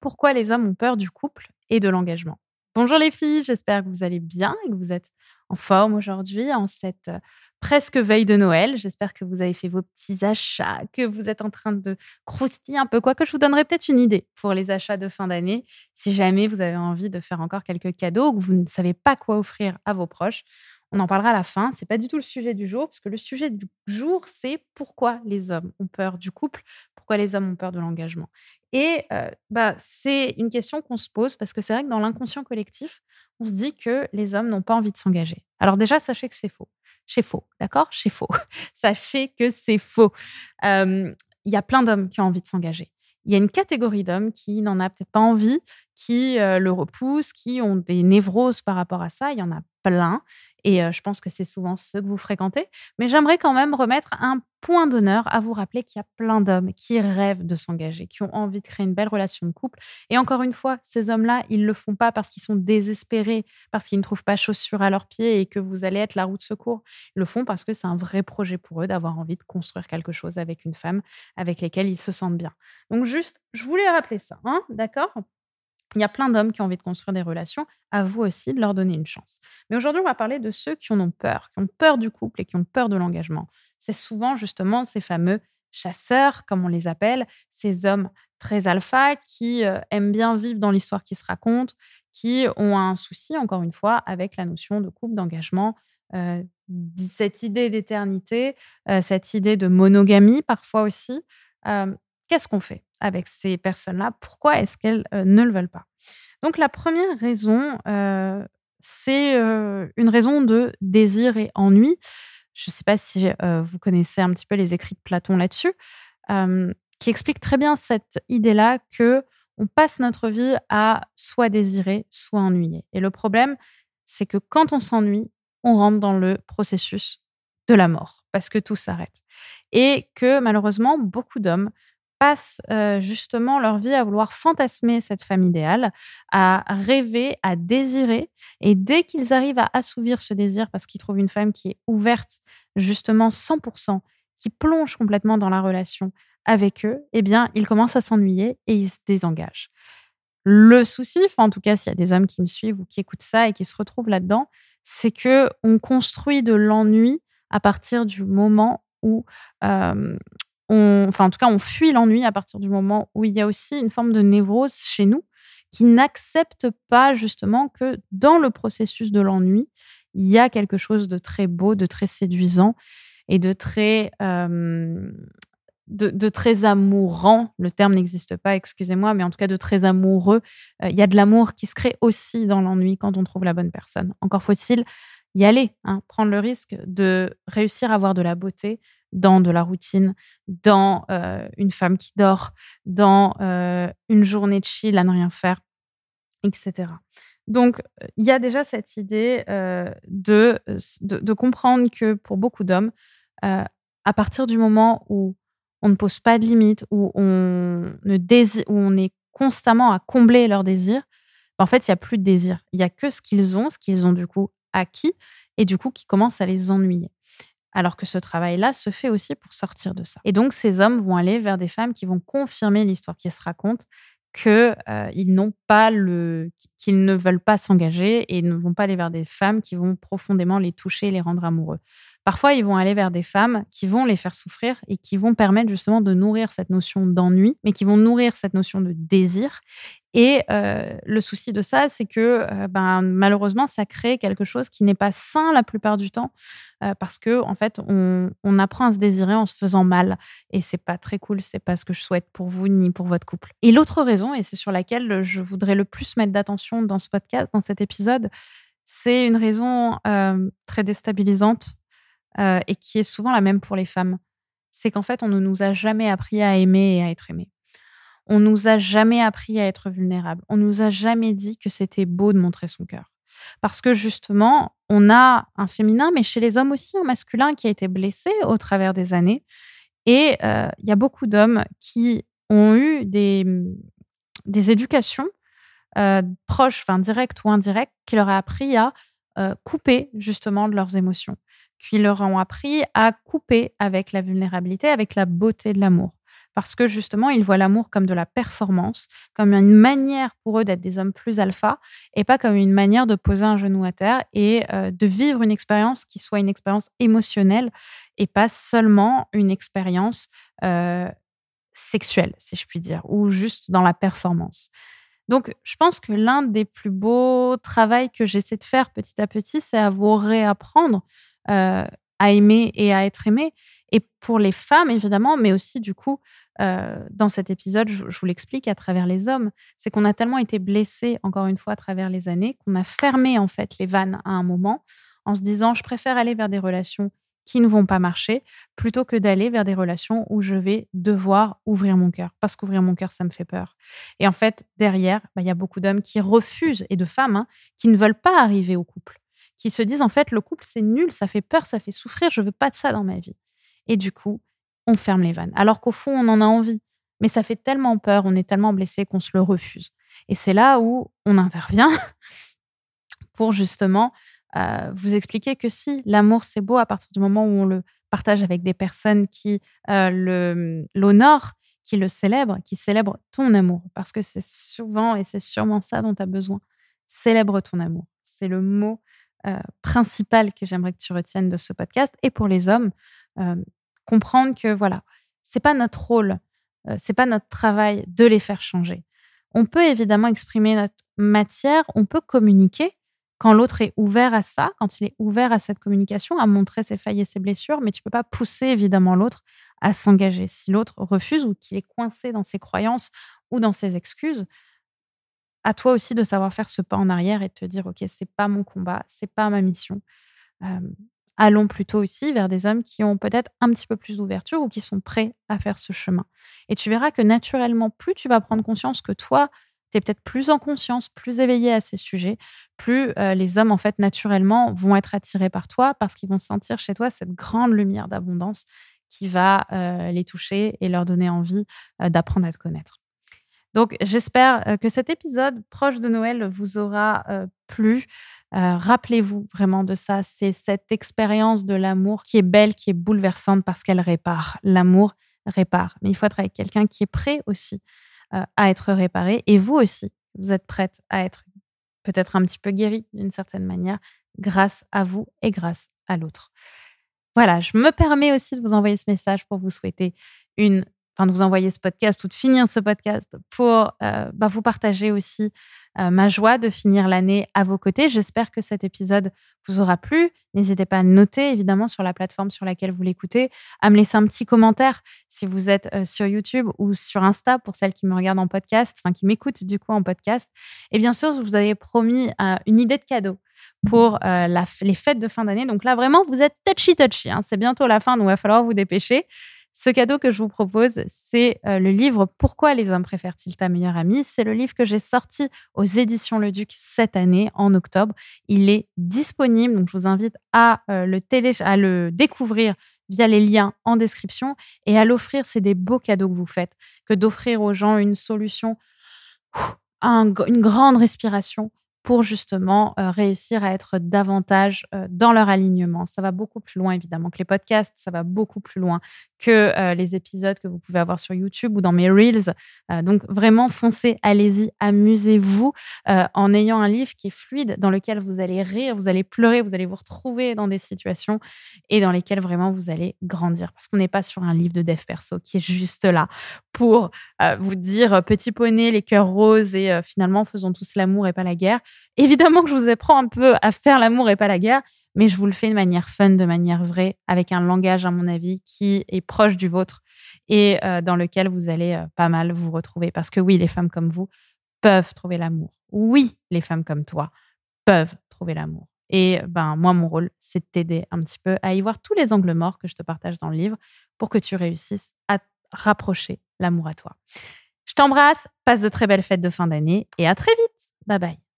pourquoi les hommes ont peur du couple et de l'engagement. Bonjour les filles, j'espère que vous allez bien et que vous êtes en forme aujourd'hui en cette presque veille de Noël. J'espère que vous avez fait vos petits achats, que vous êtes en train de croustiller un peu, quoi que je vous donnerai peut-être une idée pour les achats de fin d'année. Si jamais vous avez envie de faire encore quelques cadeaux ou que vous ne savez pas quoi offrir à vos proches, on en parlera à la fin. C'est pas du tout le sujet du jour, parce que le sujet du jour, c'est pourquoi les hommes ont peur du couple, pourquoi les hommes ont peur de l'engagement. Et euh, bah, c'est une question qu'on se pose parce que c'est vrai que dans l'inconscient collectif, on se dit que les hommes n'ont pas envie de s'engager. Alors déjà, sachez que c'est faux. C'est faux, d'accord? C'est faux. sachez que c'est faux. Il y a plein d'hommes qui ont envie de s'engager. Il y a une catégorie d'hommes qui n'en a peut-être pas envie, qui euh, le repoussent, qui ont des névroses par rapport à ça. Il y en a plein. Et je pense que c'est souvent ceux que vous fréquentez. Mais j'aimerais quand même remettre un point d'honneur à vous rappeler qu'il y a plein d'hommes qui rêvent de s'engager, qui ont envie de créer une belle relation de couple. Et encore une fois, ces hommes-là, ils ne le font pas parce qu'ils sont désespérés, parce qu'ils ne trouvent pas chaussures à leurs pieds et que vous allez être la roue de secours. Ils le font parce que c'est un vrai projet pour eux d'avoir envie de construire quelque chose avec une femme avec laquelle ils se sentent bien. Donc juste, je voulais rappeler ça, hein, d'accord? Il y a plein d'hommes qui ont envie de construire des relations. À vous aussi de leur donner une chance. Mais aujourd'hui, on va parler de ceux qui en ont peur, qui ont peur du couple et qui ont peur de l'engagement. C'est souvent justement ces fameux chasseurs, comme on les appelle, ces hommes très alpha qui euh, aiment bien vivre dans l'histoire qui se raconte, qui ont un souci, encore une fois, avec la notion de couple, d'engagement, euh, cette idée d'éternité, euh, cette idée de monogamie parfois aussi. Qu'est-ce qu'on fait avec ces personnes-là? Pourquoi est-ce qu'elles ne le veulent pas? Donc la première raison, c'est une raison de désir et ennui. Je ne sais pas si vous connaissez un petit peu les écrits de Platon là-dessus, qui explique très bien cette idée-là que on passe notre vie à soit désirer, soit ennuyer. Et le problème, c'est que quand on s'ennuie, on rentre dans le processus de la mort, parce que tout s'arrête. Et que malheureusement, beaucoup d'hommes passent justement leur vie à vouloir fantasmer cette femme idéale, à rêver, à désirer. Et dès qu'ils arrivent à assouvir ce désir parce qu'ils trouvent une femme qui est ouverte, justement 100%, qui plonge complètement dans la relation avec eux, eh bien, ils commencent à s'ennuyer et ils se désengagent. Le souci, en tout cas, s'il y a des hommes qui me suivent ou qui écoutent ça et qui se retrouvent là-dedans, c'est que on construit de l'ennui à partir du moment où enfin en tout cas, on fuit l'ennui à partir du moment où il y a aussi une forme de névrose chez nous qui n'accepte pas justement que dans le processus de l'ennui, il y a quelque chose de très beau, de très séduisant et de très euh, de, très amourant. Le terme n'existe pas, excusez-moi, mais en tout cas de très amoureux. Euh, il y a de l'amour qui se crée aussi dans l'ennui quand on trouve la bonne personne. Encore faut-il y aller, hein, prendre le risque de réussir à avoir de la beauté, dans de la routine, dans euh, une femme qui dort, dans euh, une journée de chill à ne rien faire, etc. Donc, il y a déjà cette idée euh, de, de, comprendre que pour beaucoup d'hommes, à partir du moment où on ne pose pas de limites, où on, ne désire, où on est constamment à combler leurs désirs, ben, en fait, il n'y a plus de désir. Il n'y a que ce qu'ils ont, ce qu'ils ont du coup acquis, et du coup qui commence à les ennuyer alors que ce travail-là se fait aussi pour sortir de ça. Et donc, ces hommes vont aller vers des femmes qui vont confirmer l'histoire qui se raconte, qu'ils euh, qu'ils ne veulent pas s'engager et ne vont pas aller vers des femmes qui vont profondément les toucher et les rendre amoureux. Parfois, ils vont aller vers des femmes qui vont les faire souffrir et qui vont permettre justement de nourrir cette notion d'ennui, mais qui vont nourrir cette notion de désir. Et euh, le souci de ça, c'est que euh, ben, malheureusement, ça crée quelque chose qui n'est pas sain la plupart du temps, euh, parce que en fait, on, on, apprend à se désirer en se faisant mal, et c'est pas très cool. C'est pas ce que je souhaite pour vous ni pour votre couple. Et l'autre raison, et c'est sur laquelle je voudrais le plus mettre d'attention dans ce podcast, dans cet épisode, c'est une raison très déstabilisante euh, et qui est souvent la même pour les femmes. C'est qu'en fait, on ne nous a jamais appris à aimer et à être aimé. On nous a jamais appris à être vulnérable. On nous a jamais dit que c'était beau de montrer son cœur. Parce que justement, on a un féminin, mais chez les hommes aussi un masculin qui a été blessé au travers des années. Et euh, il y a beaucoup d'hommes qui ont eu des, des éducations euh, proches, enfin directes ou indirectes, qui leur a appris à couper justement de leurs émotions, qui leur ont appris à couper avec la vulnérabilité, avec la beauté de l'amour. parce que justement, ils voient l'amour comme de la performance, comme une manière pour eux d'être des hommes plus alpha et pas comme une manière de poser un genou à terre et euh, de vivre une expérience qui soit une expérience émotionnelle et pas seulement une expérience euh, sexuelle, si je puis dire, ou juste dans la performance. Donc, je pense que l'un des plus beaux travaux que j'essaie de faire petit à petit, c'est à vous réapprendre euh, à aimer et à être aimé. Et pour les femmes, évidemment, mais aussi, du coup, euh, dans cet épisode, je, vous l'explique à travers les hommes, c'est qu'on a tellement été blessés, encore une fois, à travers les années, qu'on a fermé, en fait, les vannes à un moment en se disant, je préfère aller vers des relations qui ne vont pas marcher plutôt que d'aller vers des relations où je vais devoir ouvrir mon cœur. Parce qu'ouvrir mon cœur, ça me fait peur. Et en fait, derrière, bah, il y a beaucoup d'hommes qui refusent, et de femmes, hein, qui ne veulent pas arriver au couple, qui se disent, en fait, le couple, c'est nul, ça fait peur, ça fait souffrir, je veux pas de ça dans ma vie. Et du coup, on ferme les vannes. Alors qu'au fond, on en a envie. Mais ça fait tellement peur, on est tellement blessé qu'on se le refuse. Et c'est là où on intervient pour justement euh, vous expliquer que si l'amour c'est beau à partir du moment où on le partage avec des personnes qui euh, l'honorent, qui le célèbrent, qui célèbrent ton amour. Parce que c'est souvent et c'est sûrement ça dont tu as besoin. Célèbre ton amour. C'est le mot principal que j'aimerais que tu retiennes de ce podcast. Et pour les hommes, comprendre que voilà, c'est pas notre rôle, c'est pas notre travail de les faire changer. On peut évidemment exprimer notre matière, on peut communiquer quand l'autre est ouvert à ça, quand il est ouvert à cette communication, à montrer ses failles et ses blessures, mais tu peux pas pousser évidemment l'autre à s'engager. Si l'autre refuse ou qu'il est coincé dans ses croyances ou dans ses excuses, à toi aussi de savoir faire ce pas en arrière et de te dire ok c'est pas mon combat, c'est pas ma mission allons plutôt aussi vers des hommes qui ont peut-être un petit peu plus d'ouverture ou qui sont prêts à faire ce chemin. Et tu verras que naturellement, plus tu vas prendre conscience que toi, tu es peut-être plus en conscience, plus éveillé à ces sujets, plus les hommes, en fait, naturellement, vont être attirés par toi parce qu'ils vont sentir chez toi cette grande lumière d'abondance qui va les toucher et leur donner envie d'apprendre à te connaître. Donc, j'espère que cet épisode proche de Noël vous aura plu. Euh, rappelez-vous vraiment de ça. C'est cette expérience de l'amour qui est belle, qui est bouleversante parce qu'elle répare. L'amour répare. Mais il faut être avec quelqu'un qui est prêt aussi euh, à être réparé. Et vous aussi, vous êtes prête à être peut-être un petit peu guéri d'une certaine manière grâce à vous et grâce à l'autre. Voilà, je me permets aussi de vous envoyer ce message pour vous souhaiter une de vous envoyer ce podcast ou de finir ce podcast pour euh, bah, vous partager aussi euh, ma joie de finir l'année à vos côtés. J'espère que cet épisode vous aura plu. N'hésitez pas à noter évidemment sur la plateforme sur laquelle vous l'écoutez, à me laisser un petit commentaire si vous êtes euh, sur YouTube ou sur Insta pour celles qui me regardent en podcast, enfin qui m'écoutent du coup en podcast. Et bien sûr, je vous avais promis une idée de cadeau pour les fêtes de fin d'année. Donc là, vraiment, vous êtes touchy touchy. Hein. C'est bientôt la fin, donc il va falloir vous dépêcher. Ce cadeau que je vous propose, c'est euh, le livre Pourquoi les hommes préfèrent-ils ta meilleure amie? C'est le livre que j'ai sorti aux éditions Le Duc cette année, en octobre. Il est disponible, donc je vous invite à, euh, le, à le découvrir via les liens en description et à l'offrir. C'est des beaux cadeaux que vous faites que d'offrir aux gens une solution, une grande respiration pour justement euh, réussir à être davantage euh, dans leur alignement. Ça va beaucoup plus loin, évidemment, que les podcasts, ça va beaucoup plus loin que euh, les épisodes que vous pouvez avoir sur YouTube ou dans mes Reels. donc, vraiment, foncez, allez-y, amusez-vous en ayant un livre qui est fluide, dans lequel vous allez rire, vous allez pleurer, vous allez vous retrouver dans des situations et dans lesquelles vraiment vous allez grandir. Parce qu'on n'est pas sur un livre de dev perso qui est juste là pour vous dire petit poney, les cœurs roses et finalement faisons tous l'amour et pas la guerre. Évidemment que je vous apprends un peu à faire l'amour et pas la guerre, mais je vous le fais de manière fun, de manière vraie, avec un langage, à mon avis, qui est proche du vôtre et euh, dans lequel vous allez euh, pas mal vous retrouver. Parce que oui, les femmes comme vous peuvent trouver l'amour. Oui, les femmes comme toi peuvent trouver l'amour. Et ben moi, mon rôle, c'est de t'aider un petit peu à y voir tous les angles morts que je te partage dans le livre pour que tu réussisses à rapprocher l'amour à toi. Je t'embrasse, passe de très belles fêtes de fin d'année et à très vite. Bye bye.